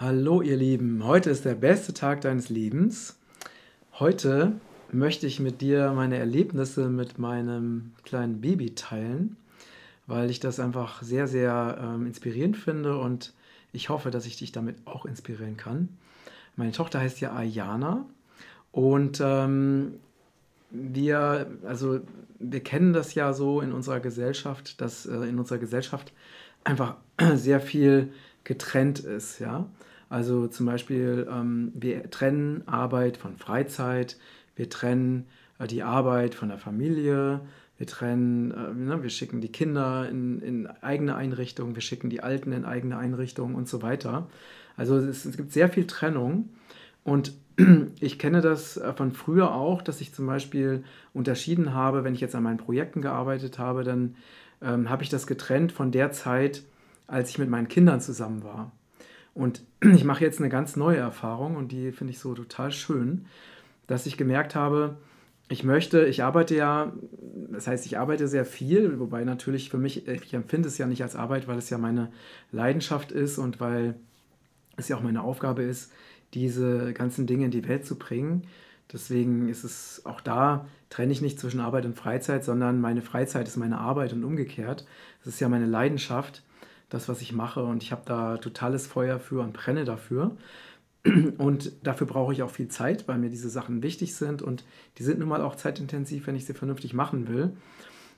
Hallo ihr Lieben, heute ist der beste Tag deines Lebens. Heute möchte ich mit dir meine Erlebnisse mit meinem kleinen Baby teilen, weil ich das einfach sehr, sehr ähm, inspirierend finde und ich hoffe, dass ich dich damit auch inspirieren kann. Meine Tochter heißt ja Ayana und ähm, wir, also wir kennen das ja so in unserer Gesellschaft, dass äh, in unserer Gesellschaft einfach sehr viel getrennt ist, ja. Also zum Beispiel, ähm, wir trennen Arbeit von Freizeit, wir trennen äh, die Arbeit von der Familie, wir trennen, äh, ne, wir schicken die Kinder in, in, eigene Einrichtungen, wir schicken die Alten in eigene Einrichtungen und so weiter. Also es, es gibt sehr viel Trennung und ich kenne das äh, von früher auch, dass ich zum Beispiel unterschieden habe, wenn ich jetzt an meinen Projekten gearbeitet habe, dann ähm, habe ich das getrennt von der Zeit, als ich mit meinen Kindern zusammen war. Und ich mache jetzt eine ganz neue Erfahrung und die finde ich so total schön, dass ich gemerkt habe, ich möchte, ich arbeite ja, das heißt, ich arbeite sehr viel, wobei natürlich für mich, ich empfinde es ja nicht als Arbeit, weil es ja meine Leidenschaft ist und weil es ja auch meine Aufgabe ist, diese ganzen Dinge in die Welt zu bringen. Deswegen ist es auch da, trenne ich nicht zwischen Arbeit und Freizeit, sondern meine Freizeit ist meine Arbeit und umgekehrt. Das ist ja meine Leidenschaft das, was ich mache. Und ich habe da totales Feuer für und brenne dafür. Und dafür brauche ich auch viel Zeit, weil mir diese Sachen wichtig sind. Und die sind nun mal auch zeitintensiv, wenn ich sie vernünftig machen will.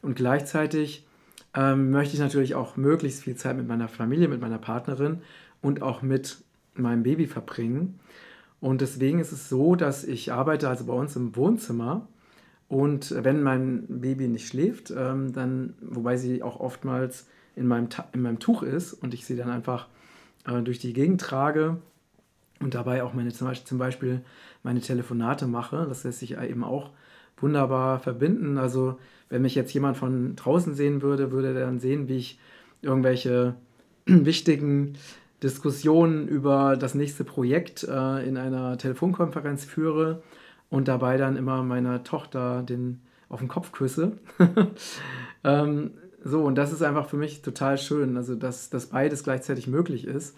Und gleichzeitig ähm, möchte ich natürlich auch möglichst viel Zeit mit meiner Familie, mit meiner Partnerin und auch mit meinem Baby verbringen. Und deswegen ist es so, dass ich arbeite also bei uns im Wohnzimmer. Und wenn mein Baby nicht schläft, ähm, dann, wobei sie auch oftmals in meinem, in meinem Tuch ist und ich sie dann einfach äh, durch die Gegend trage und dabei auch meine, zum Beispiel, meine Telefonate mache. Das lässt sich eben auch wunderbar verbinden. Also wenn mich jetzt jemand von draußen sehen würde, würde er dann sehen, wie ich irgendwelche wichtigen Diskussionen über das nächste Projekt äh, in einer Telefonkonferenz führe und dabei dann immer meiner Tochter den auf den Kopf küsse. ähm, so, und das ist einfach für mich total schön, also dass, dass beides gleichzeitig möglich ist.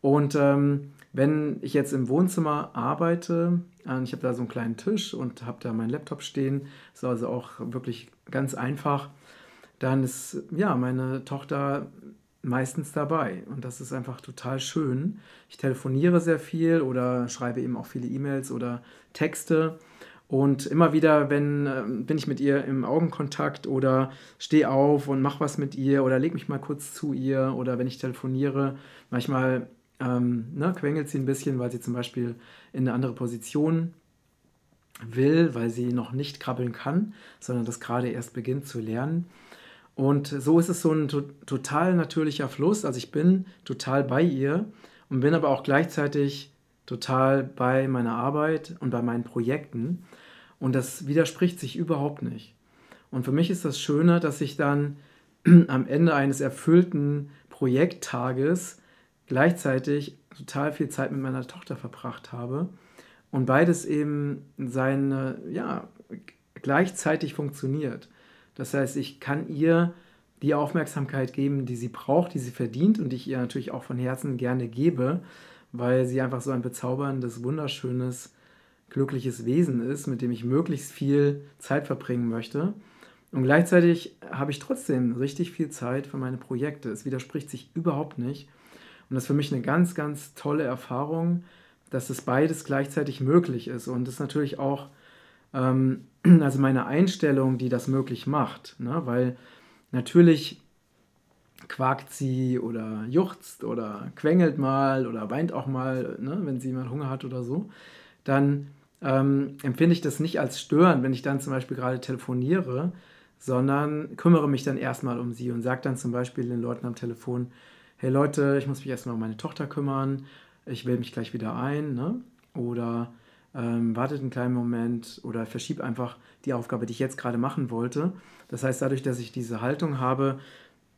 Und ähm, wenn ich jetzt im Wohnzimmer arbeite, äh, ich habe da so einen kleinen Tisch und habe da meinen Laptop stehen, ist also auch wirklich ganz einfach, dann ist ja meine Tochter meistens dabei und das ist einfach total schön. Ich telefoniere sehr viel oder schreibe eben auch viele E-Mails oder Texte und immer wieder, wenn äh, bin ich mit ihr im Augenkontakt oder stehe auf und mache was mit ihr oder leg mich mal kurz zu ihr oder wenn ich telefoniere, manchmal ähm, ne, quengelt sie ein bisschen, weil sie zum Beispiel in eine andere Position will, weil sie noch nicht krabbeln kann, sondern das gerade erst beginnt zu lernen. Und so ist es so ein to total natürlicher Fluss. Also ich bin total bei ihr und bin aber auch gleichzeitig total bei meiner Arbeit und bei meinen Projekten. Und das widerspricht sich überhaupt nicht. Und für mich ist das Schöne, dass ich dann am Ende eines erfüllten Projekttages gleichzeitig total viel Zeit mit meiner Tochter verbracht habe und beides eben seine, ja, gleichzeitig funktioniert. Das heißt, ich kann ihr die Aufmerksamkeit geben, die sie braucht, die sie verdient und die ich ihr natürlich auch von Herzen gerne gebe, weil sie einfach so ein bezauberndes, wunderschönes, glückliches Wesen ist, mit dem ich möglichst viel Zeit verbringen möchte. Und gleichzeitig habe ich trotzdem richtig viel Zeit für meine Projekte. Es widerspricht sich überhaupt nicht. Und das ist für mich eine ganz, ganz tolle Erfahrung, dass das beides gleichzeitig möglich ist. Und das ist natürlich auch ähm, also meine Einstellung, die das möglich macht. Ne? Weil natürlich quakt sie oder juchzt oder quengelt mal oder weint auch mal, ne, wenn sie mal Hunger hat oder so, dann ähm, empfinde ich das nicht als störend, wenn ich dann zum Beispiel gerade telefoniere, sondern kümmere mich dann erstmal um sie und sage dann zum Beispiel den Leuten am Telefon, hey Leute, ich muss mich erstmal um meine Tochter kümmern, ich wähle mich gleich wieder ein, ne? oder ähm, wartet einen kleinen Moment oder verschiebe einfach die Aufgabe, die ich jetzt gerade machen wollte. Das heißt, dadurch, dass ich diese Haltung habe,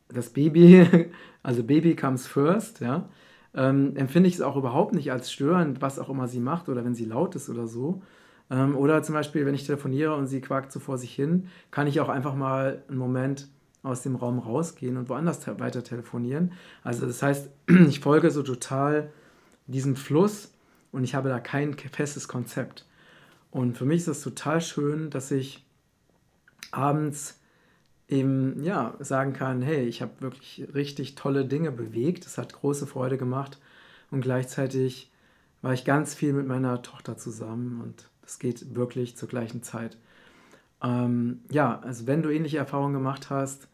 das Baby, also Baby comes first, ja, ähm, empfinde ich es auch überhaupt nicht als störend, was auch immer sie macht oder wenn sie laut ist oder so. Ähm, oder zum Beispiel, wenn ich telefoniere und sie quakt so vor sich hin, kann ich auch einfach mal einen Moment aus dem Raum rausgehen und woanders te weiter telefonieren. Also das heißt, ich folge so total diesem Fluss und ich habe da kein festes Konzept. Und für mich ist es total schön, dass ich abends eben ja sagen kann, hey, ich habe wirklich richtig tolle Dinge bewegt, es hat große Freude gemacht und gleichzeitig war ich ganz viel mit meiner Tochter zusammen und das geht wirklich zur gleichen Zeit. Ähm, ja, also wenn du ähnliche Erfahrungen gemacht hast,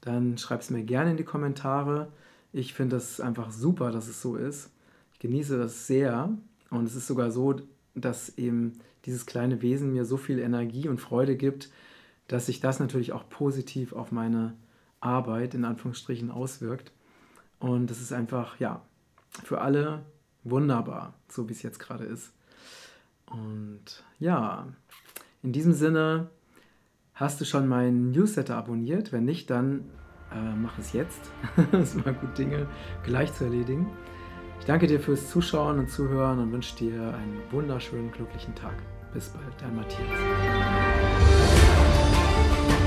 dann schreib es mir gerne in die Kommentare. Ich finde es einfach super, dass es so ist. Ich genieße das sehr und es ist sogar so, dass eben dieses kleine Wesen mir so viel Energie und Freude gibt, dass sich das natürlich auch positiv auf meine Arbeit in Anführungsstrichen auswirkt. Und das ist einfach, ja, für alle wunderbar, so wie es jetzt gerade ist. Und ja, in diesem Sinne, hast du schon meinen Newsletter abonniert? Wenn nicht, dann äh, mach es jetzt. es mal gut, Dinge gleich zu erledigen. Ich danke dir fürs Zuschauen und Zuhören und wünsche dir einen wunderschönen, glücklichen Tag. Bis bald, dein Matthias. Bye.